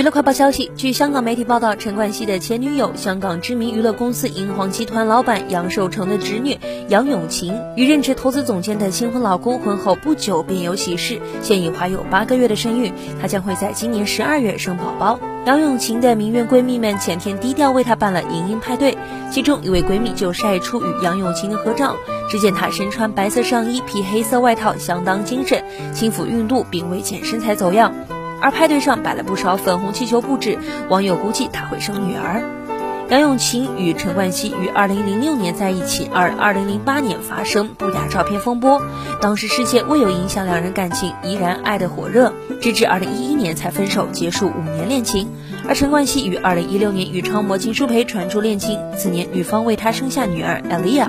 娱乐快报消息，据香港媒体报道，陈冠希的前女友、香港知名娱乐公司银皇集团老板杨受成的侄女杨永晴，与任职投资总监的新婚老公婚后不久便有喜事，现已怀有八个月的身孕，她将会在今年十二月生宝宝。杨永晴的名媛闺蜜们前天低调为她办了迎姻派对，其中一位闺蜜就晒出与杨永晴的合照，只见她身穿白色上衣、披黑色外套，相当精神，轻抚孕肚并未减身材走样。而派对上摆了不少粉红气球布置，网友估计她会生女儿。杨永晴与陈冠希于二零零六年在一起，而二零零八年发生不雅照片风波，当时事件未有影响两人感情，依然爱得火热，直至二零一一年才分手，结束五年恋情。而陈冠希于二零一六年与超模金舒培传出恋情，次年女方为他生下女儿 Elia。